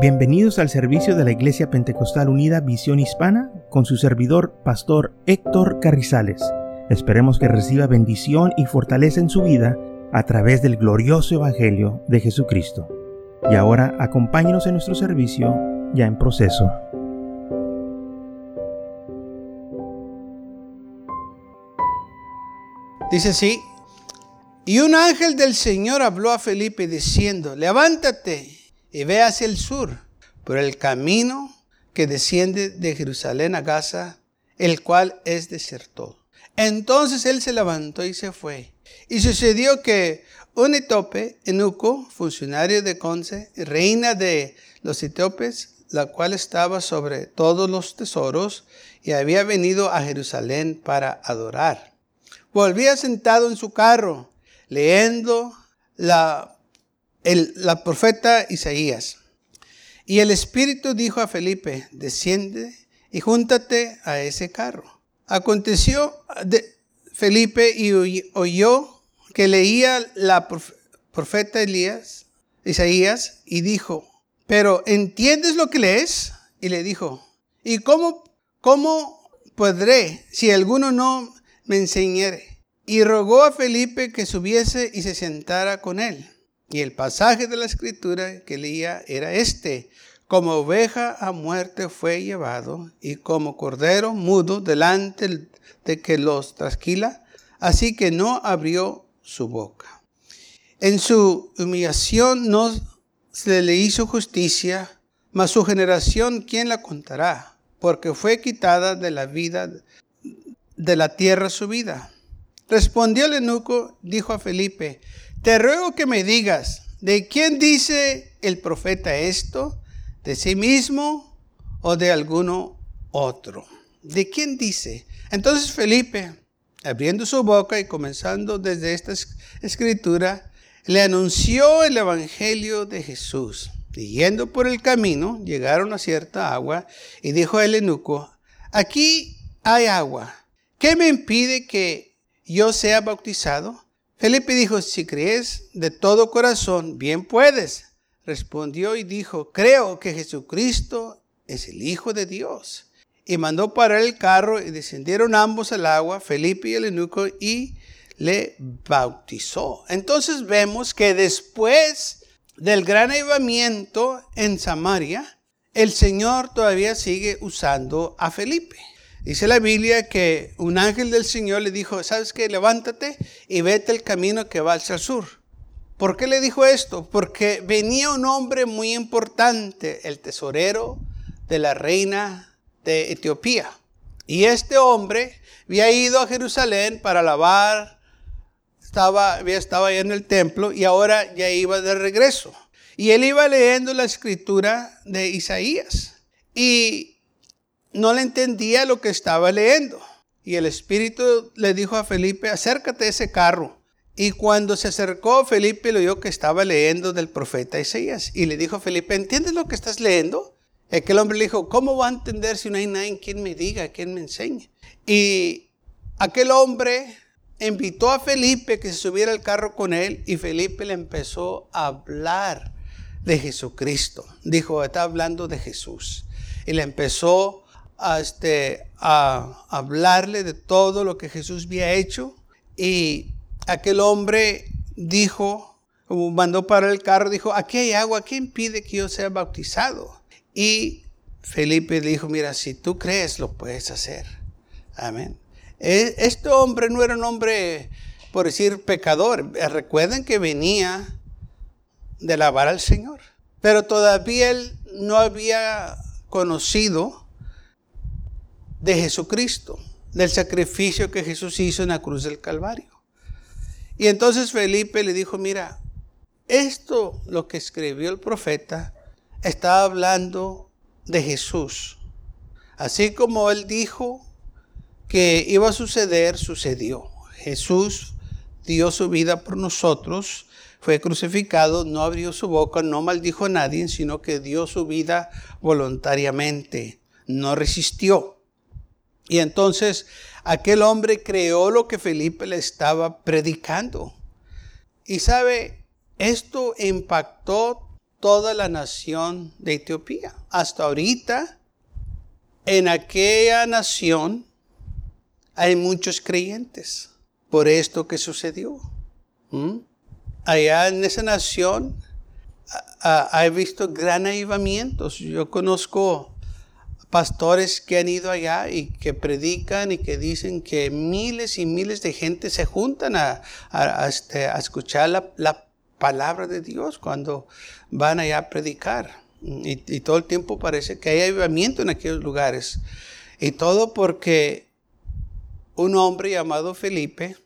Bienvenidos al servicio de la Iglesia Pentecostal Unida Visión Hispana con su servidor, Pastor Héctor Carrizales. Esperemos que reciba bendición y fortaleza en su vida a través del glorioso Evangelio de Jesucristo. Y ahora acompáñenos en nuestro servicio ya en proceso. Dice así, y un ángel del Señor habló a Felipe diciendo, levántate y ve hacia el sur, por el camino que desciende de Jerusalén a Gaza, el cual es deserto. Entonces él se levantó y se fue. Y sucedió que un etíope, eunuco, funcionario de Conce, reina de los etíopes, la cual estaba sobre todos los tesoros, y había venido a Jerusalén para adorar. Volvía sentado en su carro, leyendo la la profeta Isaías. Y el Espíritu dijo a Felipe, desciende y júntate a ese carro. Aconteció de Felipe y oyó que leía la profeta Isaías, y dijo, pero ¿entiendes lo que lees? Y le dijo, ¿y cómo, cómo podré si alguno no me enseñare? Y rogó a Felipe que subiese y se sentara con él. Y el pasaje de la escritura que leía era este. Como oveja a muerte fue llevado y como cordero mudo delante de que los trasquila, así que no abrió su boca. En su humillación no se le hizo justicia, mas su generación, ¿quién la contará? Porque fue quitada de la vida, de la tierra su vida. Respondió el eunuco, dijo a Felipe, te ruego que me digas, ¿de quién dice el profeta esto? ¿De sí mismo o de alguno otro? ¿De quién dice? Entonces Felipe, abriendo su boca y comenzando desde esta escritura, le anunció el Evangelio de Jesús. Y yendo por el camino, llegaron a cierta agua y dijo el eunuco, aquí hay agua. ¿Qué me impide que yo sea bautizado? Felipe dijo, si crees de todo corazón, bien puedes. Respondió y dijo, creo que Jesucristo es el Hijo de Dios. Y mandó parar el carro y descendieron ambos al agua, Felipe y el eunuco, y le bautizó. Entonces vemos que después del gran avivamiento en Samaria, el Señor todavía sigue usando a Felipe. Dice la Biblia que un ángel del Señor le dijo, ¿sabes qué? Levántate y vete el camino que va hacia el sur. ¿Por qué le dijo esto? Porque venía un hombre muy importante, el tesorero de la reina de Etiopía. Y este hombre había ido a Jerusalén para lavar, estaba, había estado ahí en el templo y ahora ya iba de regreso. Y él iba leyendo la escritura de Isaías. Y no le entendía lo que estaba leyendo. Y el Espíritu le dijo a Felipe, acércate a ese carro. Y cuando se acercó, Felipe le oyó que estaba leyendo del profeta Isaías. Y le dijo a Felipe, ¿entiendes lo que estás leyendo? Aquel hombre le dijo, ¿cómo va a entender si no hay nadie quien me diga, quien me enseñe? Y aquel hombre invitó a Felipe que se subiera al carro con él y Felipe le empezó a hablar de Jesucristo. Dijo, está hablando de Jesús. Y le empezó a, este, a hablarle de todo lo que Jesús había hecho. Y aquel hombre dijo, como mandó para el carro, dijo, aquí hay agua, ¿qué impide que yo sea bautizado? Y Felipe dijo, mira, si tú crees, lo puedes hacer. Amén. E, este hombre no era un hombre, por decir, pecador. Recuerden que venía de alabar al Señor. Pero todavía él no había conocido de Jesucristo, del sacrificio que Jesús hizo en la cruz del Calvario. Y entonces Felipe le dijo, mira, esto lo que escribió el profeta está hablando de Jesús. Así como él dijo que iba a suceder, sucedió. Jesús dio su vida por nosotros, fue crucificado, no abrió su boca, no maldijo a nadie, sino que dio su vida voluntariamente, no resistió. Y entonces aquel hombre creó lo que Felipe le estaba predicando. Y sabe, esto impactó toda la nación de Etiopía. Hasta ahorita, en aquella nación hay muchos creyentes por esto que sucedió. ¿Mm? Allá en esa nación he visto gran avivamientos. Yo conozco pastores que han ido allá y que predican y que dicen que miles y miles de gente se juntan a, este, escuchar la, palabra de Dios cuando van allá a predicar. Y, y, todo el tiempo parece que hay avivamiento en aquellos lugares. Y todo porque un hombre llamado Felipe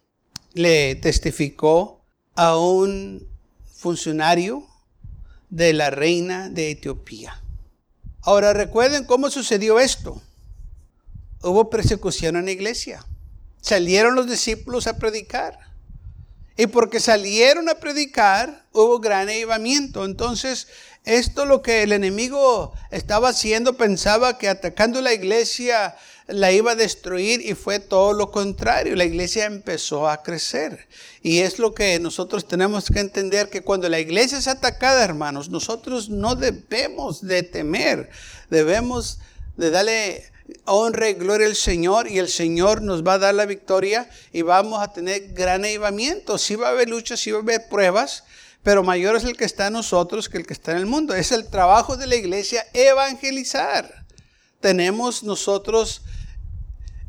le testificó a un funcionario de la reina de Etiopía. Ahora recuerden cómo sucedió esto. Hubo persecución en la iglesia. Salieron los discípulos a predicar. Y porque salieron a predicar, hubo gran avivamiento. Entonces, esto lo que el enemigo estaba haciendo, pensaba que atacando la iglesia la iba a destruir y fue todo lo contrario. La iglesia empezó a crecer. Y es lo que nosotros tenemos que entender, que cuando la iglesia es atacada, hermanos, nosotros no debemos de temer, debemos de darle honra y gloria al Señor y el Señor nos va a dar la victoria y vamos a tener gran avivamiento. Sí va a haber luchas, sí va a haber pruebas, pero mayor es el que está en nosotros que el que está en el mundo. Es el trabajo de la iglesia evangelizar. Tenemos nosotros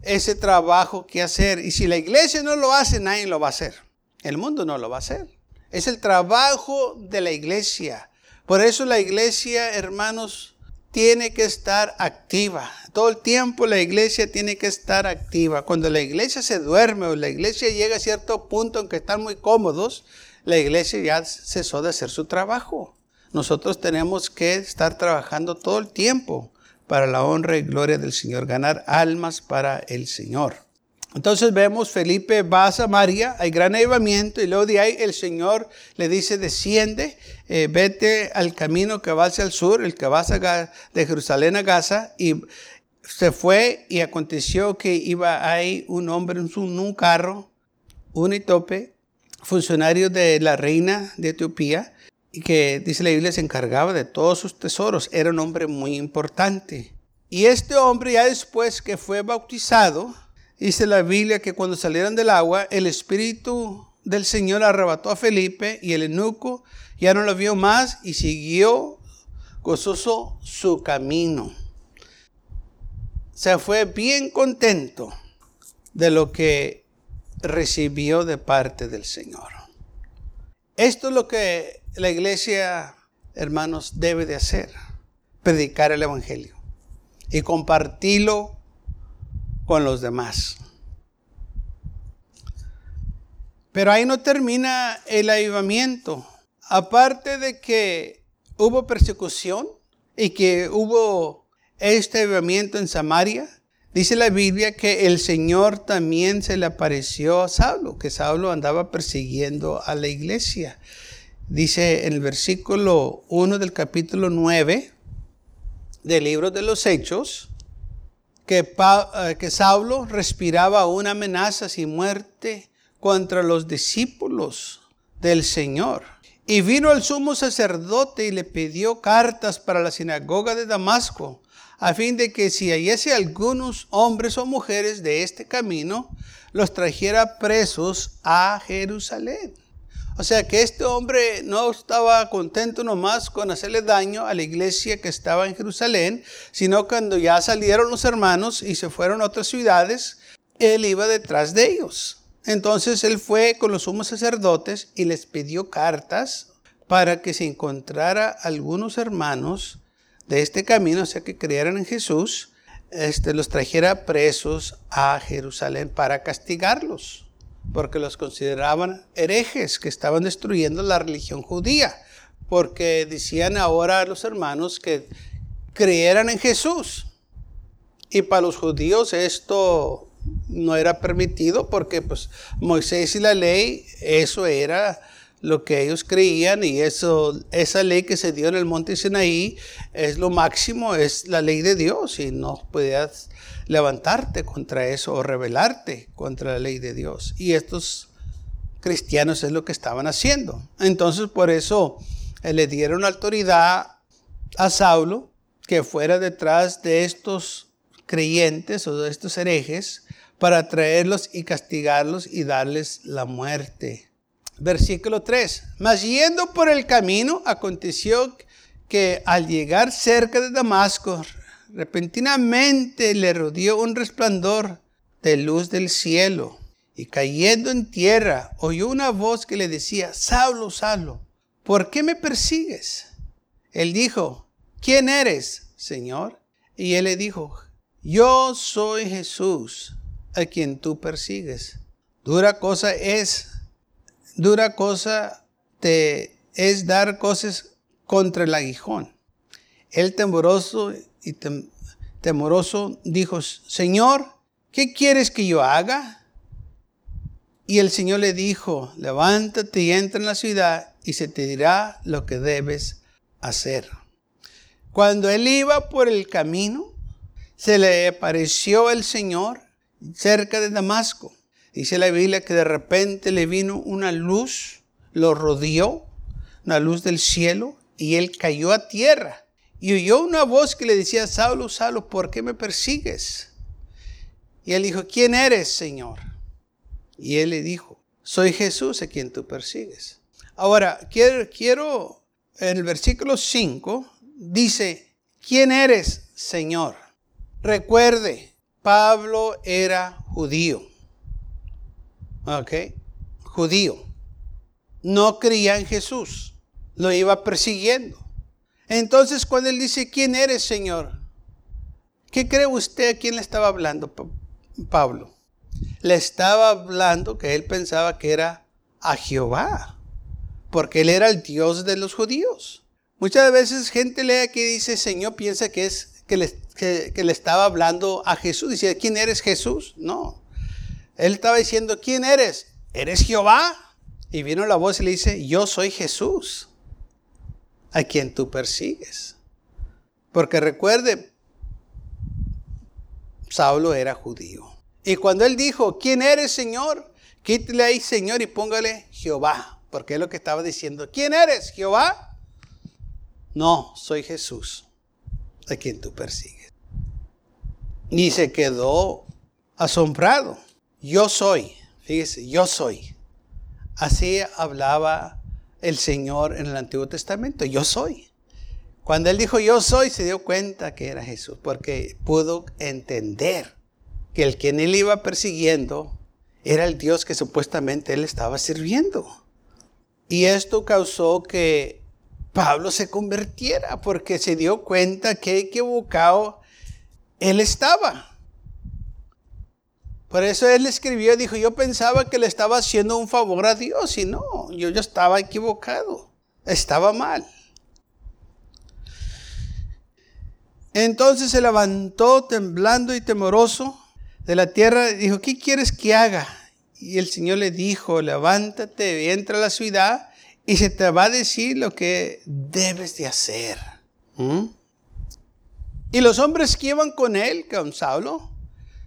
ese trabajo que hacer. Y si la iglesia no lo hace, nadie lo va a hacer. El mundo no lo va a hacer. Es el trabajo de la iglesia. Por eso la iglesia, hermanos, tiene que estar activa. Todo el tiempo la iglesia tiene que estar activa. Cuando la iglesia se duerme o la iglesia llega a cierto punto en que están muy cómodos, la iglesia ya cesó de hacer su trabajo. Nosotros tenemos que estar trabajando todo el tiempo para la honra y gloria del Señor, ganar almas para el Señor. Entonces vemos, Felipe va a Samaria, hay gran avivamiento y luego de ahí el Señor le dice, desciende, eh, vete al camino que va hacia el sur, el que va de Jerusalén a Gaza, y se fue y aconteció que iba ahí un hombre en un carro, un etíope, funcionario de la reina de Etiopía, y que dice la Biblia se encargaba de todos sus tesoros. Era un hombre muy importante. Y este hombre ya después que fue bautizado, dice la Biblia que cuando salieron del agua, el Espíritu del Señor arrebató a Felipe y el eunuco ya no lo vio más y siguió gozoso su camino. Se fue bien contento de lo que recibió de parte del Señor. Esto es lo que la iglesia, hermanos, debe de hacer. Predicar el Evangelio y compartirlo con los demás. Pero ahí no termina el avivamiento. Aparte de que hubo persecución y que hubo este avivamiento en Samaria, dice la Biblia que el Señor también se le apareció a Saulo, que Saulo andaba persiguiendo a la iglesia. Dice en el versículo 1 del capítulo 9 del libro de los Hechos que, eh, Saulo respiraba una amenaza sin muerte contra los discípulos del Señor. Y vino el sumo sacerdote y le pidió cartas para la sinagoga de Damasco, a fin de que si hallase algunos hombres o mujeres de este camino, los trajera presos a Jerusalén. O sea que este hombre no estaba contento nomás con hacerle daño a la iglesia que estaba en Jerusalén, sino cuando ya salieron los hermanos y se fueron a otras ciudades, él iba detrás de ellos. Entonces él fue con los sumos sacerdotes y les pidió cartas para que se encontrara algunos hermanos de este camino, o sea que creyeran en Jesús, este, los trajera presos a Jerusalén para castigarlos porque los consideraban herejes que estaban destruyendo la religión judía, porque decían ahora a los hermanos que creyeran en Jesús. Y para los judíos esto no era permitido porque pues Moisés y la ley, eso era lo que ellos creían y eso, esa ley que se dio en el monte Sinaí es lo máximo, es la ley de Dios y no podías levantarte contra eso o rebelarte contra la ley de Dios. Y estos cristianos es lo que estaban haciendo. Entonces por eso le dieron autoridad a Saulo que fuera detrás de estos creyentes o de estos herejes para traerlos y castigarlos y darles la muerte. Versículo 3. Mas yendo por el camino, aconteció que al llegar cerca de Damasco, repentinamente le rodeó un resplandor de luz del cielo. Y cayendo en tierra, oyó una voz que le decía, Saulo, Saulo, ¿por qué me persigues? Él dijo, ¿quién eres, Señor? Y él le dijo, yo soy Jesús, a quien tú persigues. Dura cosa es, dura cosa te es dar cosas contra el aguijón. El temoroso y temoroso dijo, Señor, ¿qué quieres que yo haga? Y el Señor le dijo, levántate y entra en la ciudad y se te dirá lo que debes hacer. Cuando él iba por el camino, se le apareció el Señor cerca de Damasco. Dice la Biblia que de repente le vino una luz, lo rodeó, una luz del cielo, y él cayó a tierra. Y oyó una voz que le decía, Saulo, Saulo, ¿por qué me persigues? Y él dijo, ¿quién eres, Señor? Y él le dijo, soy Jesús a quien tú persigues. Ahora, quiero, quiero en el versículo 5, dice, ¿quién eres, Señor? Recuerde, Pablo era judío. ¿Ok? Judío. No creía en Jesús. Lo iba persiguiendo. Entonces, cuando él dice, ¿quién eres, Señor? ¿Qué cree usted a quién le estaba hablando Pablo? Le estaba hablando que él pensaba que era a Jehová, porque él era el Dios de los judíos. Muchas veces gente lee que dice Señor, piensa que es que le, que, le estaba hablando a Jesús. Dice, ¿quién eres Jesús? No. Él estaba diciendo, ¿quién eres? ¿Eres Jehová? Y vino la voz y le dice, yo soy Jesús, a quien tú persigues. Porque recuerde, Saulo era judío. Y cuando él dijo, ¿quién eres, Señor? Quítale ahí, Señor, y póngale Jehová. Porque es lo que estaba diciendo. ¿Quién eres, Jehová? No, soy Jesús, a quien tú persigues. Ni se quedó asombrado. Yo soy, fíjese, yo soy. Así hablaba el Señor en el Antiguo Testamento, yo soy. Cuando él dijo yo soy, se dio cuenta que era Jesús, porque pudo entender que el quien él iba persiguiendo era el Dios que supuestamente él estaba sirviendo. Y esto causó que Pablo se convirtiera porque se dio cuenta que equivocado él estaba. Por eso él escribió, dijo, yo pensaba que le estaba haciendo un favor a Dios y no, yo, yo estaba equivocado, estaba mal. Entonces se levantó temblando y temoroso de la tierra y dijo, ¿qué quieres que haga? Y el Señor le dijo, levántate y entra a la ciudad y se te va a decir lo que debes de hacer. ¿Mm? Y los hombres que iban con él, con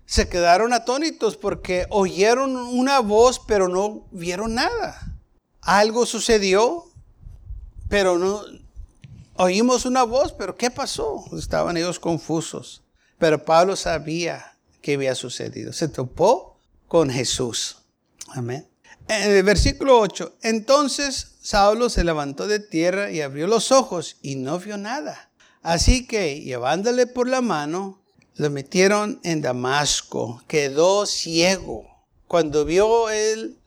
se quedaron atónitos porque oyeron una voz, pero no vieron nada. Algo sucedió, pero no oímos una voz, pero ¿qué pasó? Estaban ellos confusos. Pero Pablo sabía que había sucedido. Se topó con Jesús. Amén. En el versículo 8, entonces Saulo se levantó de tierra y abrió los ojos y no vio nada. Así que, llevándole por la mano, lo metieron en Damasco. Quedó ciego. Cuando vio él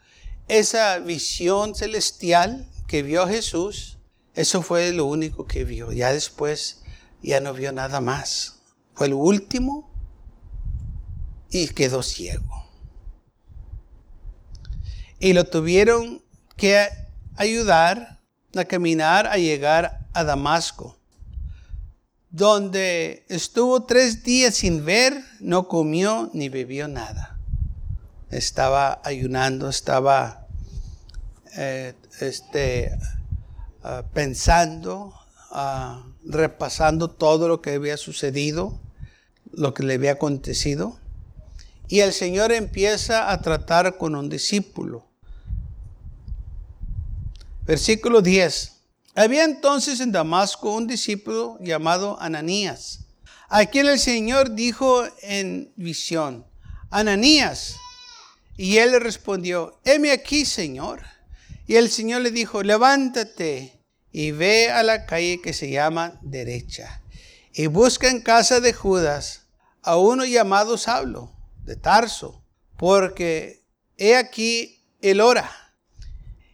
esa visión celestial que vio Jesús, eso fue lo único que vio. Ya después ya no vio nada más. Fue el último y quedó ciego. Y lo tuvieron que ayudar a caminar a llegar a Damasco, donde estuvo tres días sin ver, no comió ni bebió nada. Estaba ayunando, estaba eh, este, ah, pensando, ah, repasando todo lo que había sucedido, lo que le había acontecido. Y el Señor empieza a tratar con un discípulo Versículo 10. Había entonces en Damasco un discípulo llamado Ananías, a quien el Señor dijo en visión, Ananías. Y él le respondió, heme aquí, Señor. Y el Señor le dijo, levántate y ve a la calle que se llama derecha y busca en casa de Judas a uno llamado Saulo de Tarso, porque he aquí el hora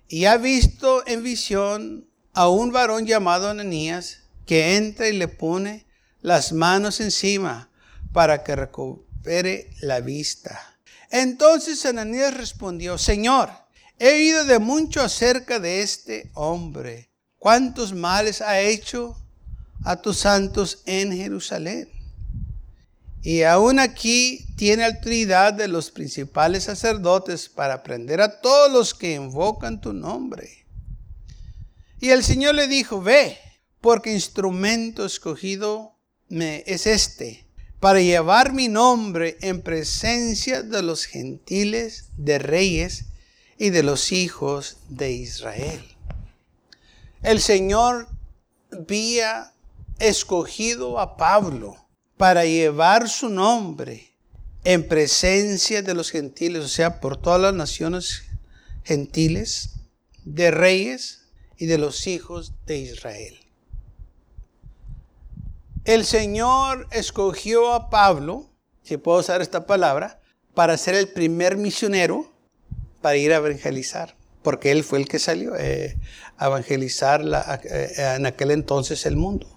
y ha visto en visión a un varón llamado Ananías que entra y le pone las manos encima para que recupere la vista. Entonces Ananías respondió, Señor, he oído de mucho acerca de este hombre, cuántos males ha hecho a tus santos en Jerusalén. Y aún aquí tiene autoridad de los principales sacerdotes para prender a todos los que invocan tu nombre. Y el Señor le dijo, ve, porque instrumento escogido me es este, para llevar mi nombre en presencia de los gentiles, de reyes y de los hijos de Israel. El Señor había escogido a Pablo para llevar su nombre en presencia de los gentiles, o sea, por todas las naciones gentiles, de reyes y de los hijos de Israel. El Señor escogió a Pablo, si puedo usar esta palabra, para ser el primer misionero para ir a evangelizar, porque él fue el que salió eh, a evangelizar eh, en aquel entonces el mundo.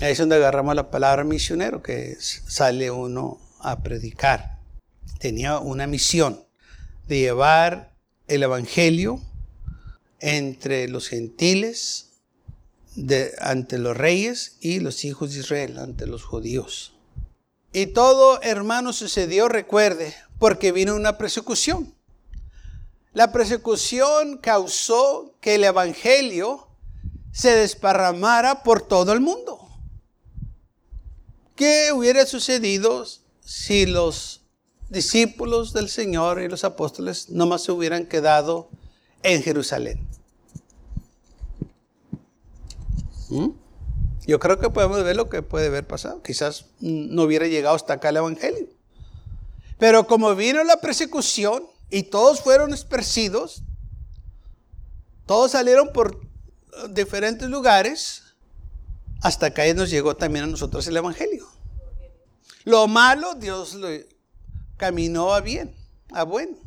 Ahí es donde agarramos la palabra misionero, que sale uno a predicar. Tenía una misión de llevar el evangelio entre los gentiles, ante los reyes y los hijos de Israel, ante los judíos. Y todo, hermano, sucedió, recuerde, porque vino una persecución. La persecución causó que el Evangelio se desparramara por todo el mundo. ¿Qué hubiera sucedido si los discípulos del Señor y los apóstoles nomás se hubieran quedado en Jerusalén? ¿Mm? Yo creo que podemos ver lo que puede haber pasado. Quizás no hubiera llegado hasta acá el Evangelio. Pero como vino la persecución y todos fueron esparcidos, todos salieron por diferentes lugares, hasta acá nos llegó también a nosotros el Evangelio. Lo malo, Dios lo caminó a bien, a bueno.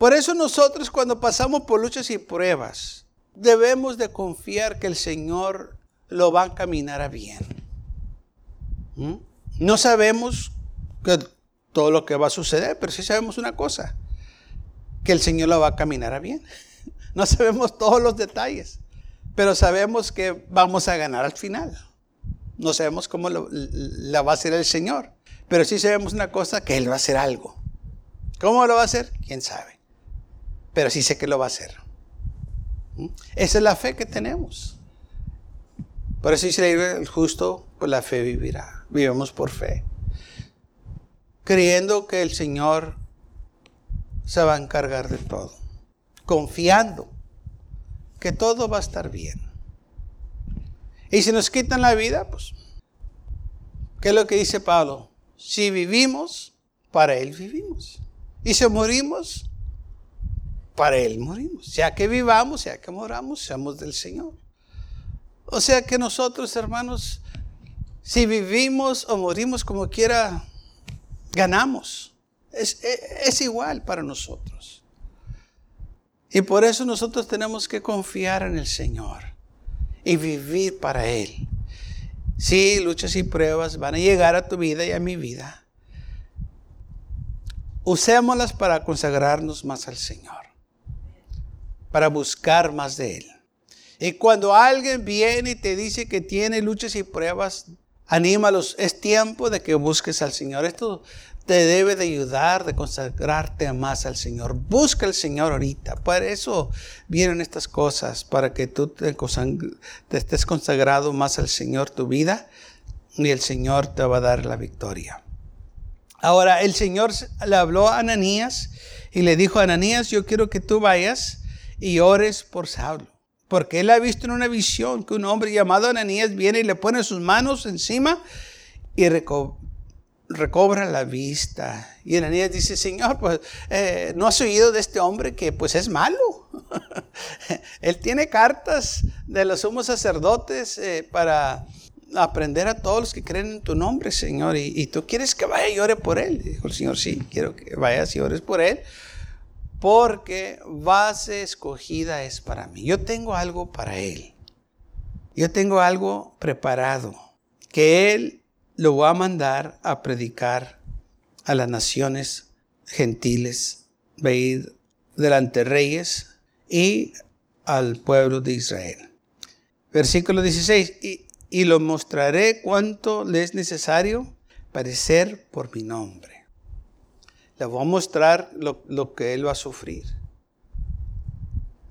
Por eso nosotros cuando pasamos por luchas y pruebas, debemos de confiar que el Señor lo va a caminar a bien. ¿Mm? No sabemos que todo lo que va a suceder, pero sí sabemos una cosa, que el Señor lo va a caminar a bien. No sabemos todos los detalles, pero sabemos que vamos a ganar al final. No sabemos cómo la va a hacer el Señor. Pero sí sabemos una cosa, que Él va a hacer algo. ¿Cómo lo va a hacer? ¿Quién sabe? Pero sí sé que lo va a hacer. ¿Mm? Esa es la fe que tenemos. Por eso dice el justo, por la fe vivirá. Vivimos por fe. Creyendo que el Señor se va a encargar de todo. Confiando que todo va a estar bien. Y si nos quitan la vida, pues, ¿qué es lo que dice Pablo? Si vivimos, para Él vivimos. Y si morimos, para Él morimos. Sea que vivamos, sea que moramos, seamos del Señor. O sea que nosotros, hermanos, si vivimos o morimos como quiera, ganamos. Es, es, igual para nosotros. Y por eso nosotros tenemos que confiar en el Señor y vivir para Él. Sí, luchas y pruebas van a llegar a tu vida y a mi vida. Usémoslas para consagrarnos más al Señor, para buscar más de Él. Y cuando alguien viene y te dice que tiene luchas y pruebas, anímalos. Es tiempo de que busques al Señor. Esto te debe de ayudar, de consagrarte más al Señor. Busca al Señor ahorita. Para eso vienen estas cosas, para que tú te, estés consagrado más al Señor tu vida y el Señor te va a dar la victoria. Ahora, el Señor le habló a Ananías y le dijo Ananías, yo quiero que tú vayas y ores por Saulo. Porque él ha visto en una visión que un hombre llamado Ananías viene y le pone sus manos encima y recobra la vista. Y Ananías dice, Señor, pues eh, no has oído de este hombre que pues es malo. él tiene cartas de los sumos sacerdotes eh, para aprender a todos los que creen en tu nombre, Señor. Y, tú quieres que vaya y ore por él. Dijo el Señor, sí, quiero que vayas y ores por él. Porque base escogida es para mí. Yo tengo algo para él. Yo tengo algo preparado. Que él lo va a mandar a predicar a las naciones gentiles. A ir delante de reyes y al pueblo de Israel. Versículo 16. Y, y lo mostraré cuánto le es necesario parecer por mi nombre. Le voy a mostrar lo, que él va a sufrir.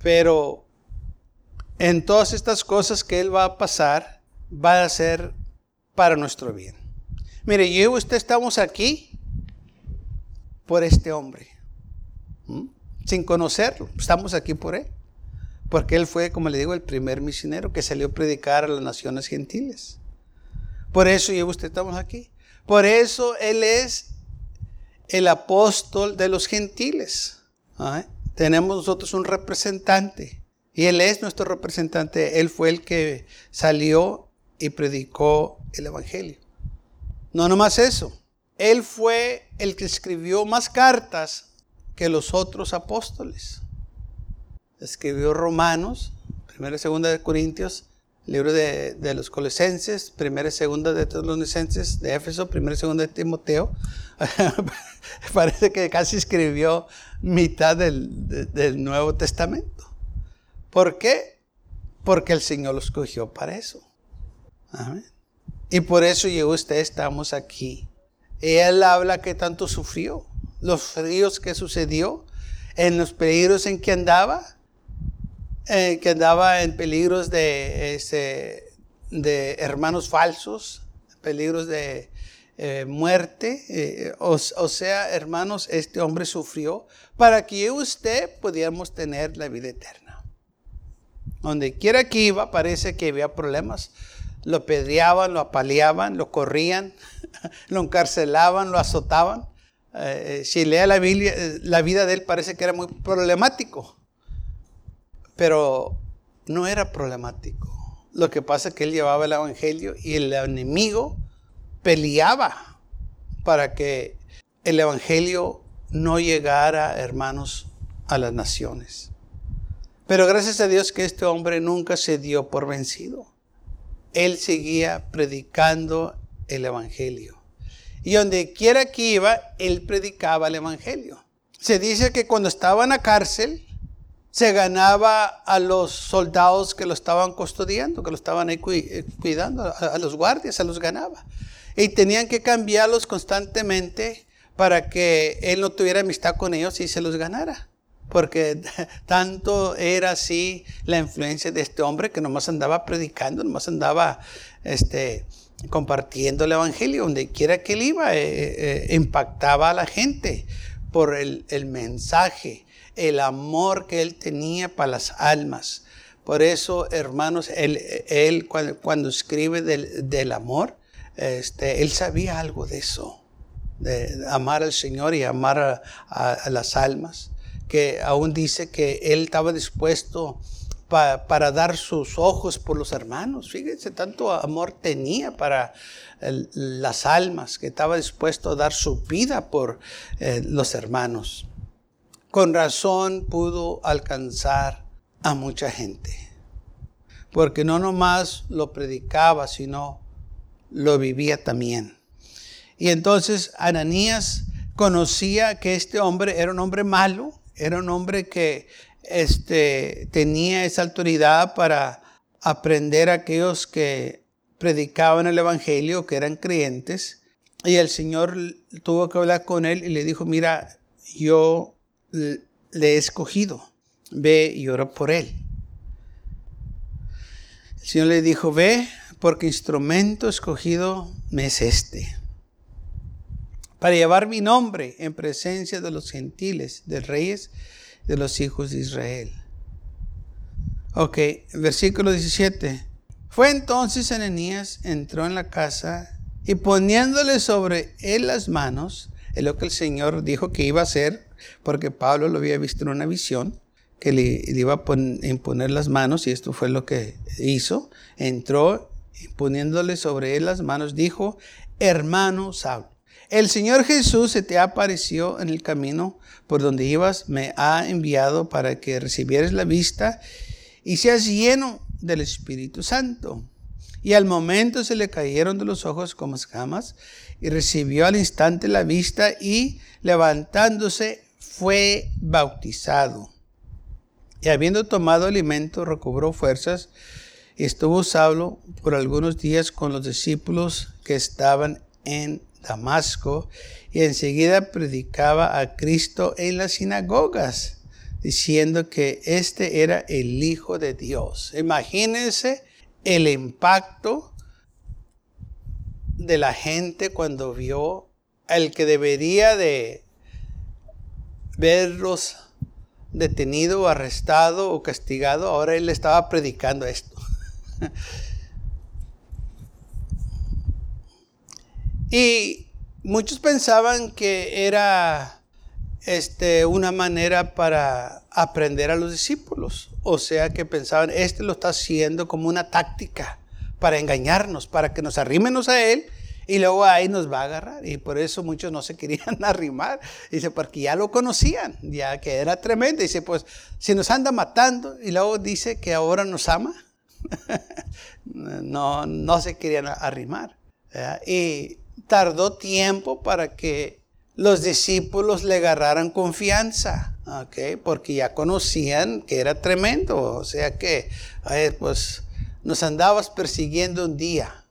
Pero en todas estas cosas que él va a pasar, va a ser para nuestro bien. Mire, yo y usted estamos aquí por este hombre. Sin conocerlo, estamos aquí por él. Porque él fue, como le digo, el primer misionero que salió a predicar a las naciones gentiles. Por eso yo y usted estamos aquí. Por eso él es el apóstol de los gentiles. Tenemos nosotros un representante. Y él es nuestro representante. Él fue el que salió y predicó el Evangelio. No nomás eso. Él fue el que escribió más cartas que los otros apóstoles escribió Romanos, primera y segunda de Corintios, libro de, los Colosenses, primera y segunda de Tesalonicenses, de Éfeso, primera y segunda de Timoteo. Parece que casi escribió mitad del, del Nuevo Testamento. ¿Por qué? Porque el Señor lo escogió para eso. Amén. Y por eso y usted estamos aquí. Él habla que tanto sufrió, los fríos que sucedió, en los peligros en que andaba, eh, que andaba en peligros de, este, de hermanos falsos, peligros de eh, muerte. Eh, o, sea, hermanos, este hombre sufrió para que usted pudiéramos tener la vida eterna. Donde quiera que iba, parece que había problemas. Lo pedreaban, lo apaleaban, lo corrían, lo encarcelaban, lo azotaban. si lea la, Biblia, la vida de él parece que era muy problemático. Pero no era problemático. Lo que pasa es que él llevaba el Evangelio y el enemigo peleaba para que el Evangelio no llegara, hermanos, a las naciones. Pero gracias a Dios que este hombre nunca se dio por vencido. Él seguía predicando el Evangelio. Y donde quiera que iba, él predicaba el Evangelio. Se dice que cuando estaba en la cárcel, se ganaba a los soldados que lo estaban custodiando, que lo estaban ahí eh, cuidando, a, los guardias se los ganaba. Y tenían que cambiarlos constantemente para que él no tuviera amistad con ellos y se los ganara. Porque tanto era así la influencia de este hombre que nomás andaba predicando, nomás andaba este, compartiendo el evangelio, donde quiera que él iba, eh, eh, impactaba a la gente por el, el mensaje el amor que él tenía para las almas. Por eso, hermanos, él, cuando, escribe del, amor, este, él sabía algo de eso, de amar al Señor y amar a, las almas, que aún dice que él estaba dispuesto para dar sus ojos por los hermanos. Fíjense, tanto amor tenía para las almas, que estaba dispuesto a dar su vida por eh, los hermanos con razón pudo alcanzar a mucha gente. Porque no nomás lo predicaba, sino lo vivía también. Y entonces Ananías conocía que este hombre era un hombre malo, era un hombre que este, tenía esa autoridad para aprender a aquellos que predicaban el Evangelio, que eran creyentes. Y el Señor tuvo que hablar con él y le dijo, mira, yo le he escogido, ve y ora por él. El Señor le dijo, ve porque instrumento escogido me es este, para llevar mi nombre en presencia de los gentiles, de reyes, de los hijos de Israel. Ok, versículo 17. Fue entonces Ananías, entró en la casa y poniéndole sobre él las manos, es lo que el Señor dijo que iba a hacer, porque Pablo lo había visto en una visión, que le, iba a imponer las manos, y esto fue lo que hizo. Entró poniéndole sobre él las manos, dijo, hermano Saulo, el Señor Jesús se te apareció en el camino por donde ibas, me ha enviado para que recibieras la vista y seas lleno del Espíritu Santo. Y al momento se le cayeron de los ojos como escamas y recibió al instante la vista y levantándose fue bautizado. Y habiendo tomado alimento recobró fuerzas y estuvo Saulo por algunos días con los discípulos que estaban en Damasco y enseguida predicaba a Cristo en las sinagogas diciendo que este era el Hijo de Dios. Imagínense el impacto de la gente cuando vio al que debería de verlos detenido, arrestado o castigado, ahora él estaba predicando esto. y muchos pensaban que era este, una manera para aprender a los discípulos. O sea que pensaban, este lo está haciendo como una táctica para engañarnos, para que nos arrímenos a él y luego ahí nos va a agarrar. Y por eso muchos no se querían arrimar. Dice, porque ya lo conocían, ya que era tremendo. Dice, pues si nos anda matando y luego dice que ahora nos ama, no, no se querían arrimar. Y tardó tiempo para que los discípulos le agarraran confianza. Porque ya conocían que era tremendo, o sea que, pues, nos andabas persiguiendo un día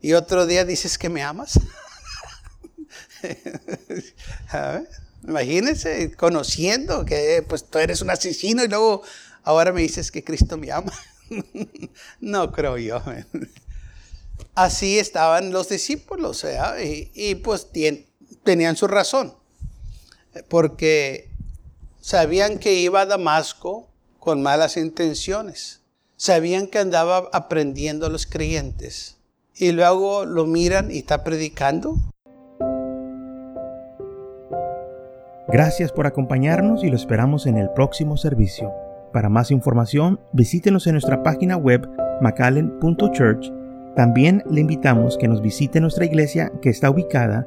y otro día dices que me amas. Imagínense, conociendo que pues tú eres un asesino y luego ahora me dices que Cristo me ama. no creo yo. Así estaban los discípulos, y, y, pues tenían su razón, porque sabían que iba a Damasco con malas intenciones, sabían que andaba aprendiendo a los creyentes y luego lo miran y está predicando. Gracias por acompañarnos y lo esperamos en el próximo servicio. Para más información, visítenos en nuestra página web macallen.church. También le invitamos que nos visite nuestra iglesia que está ubicada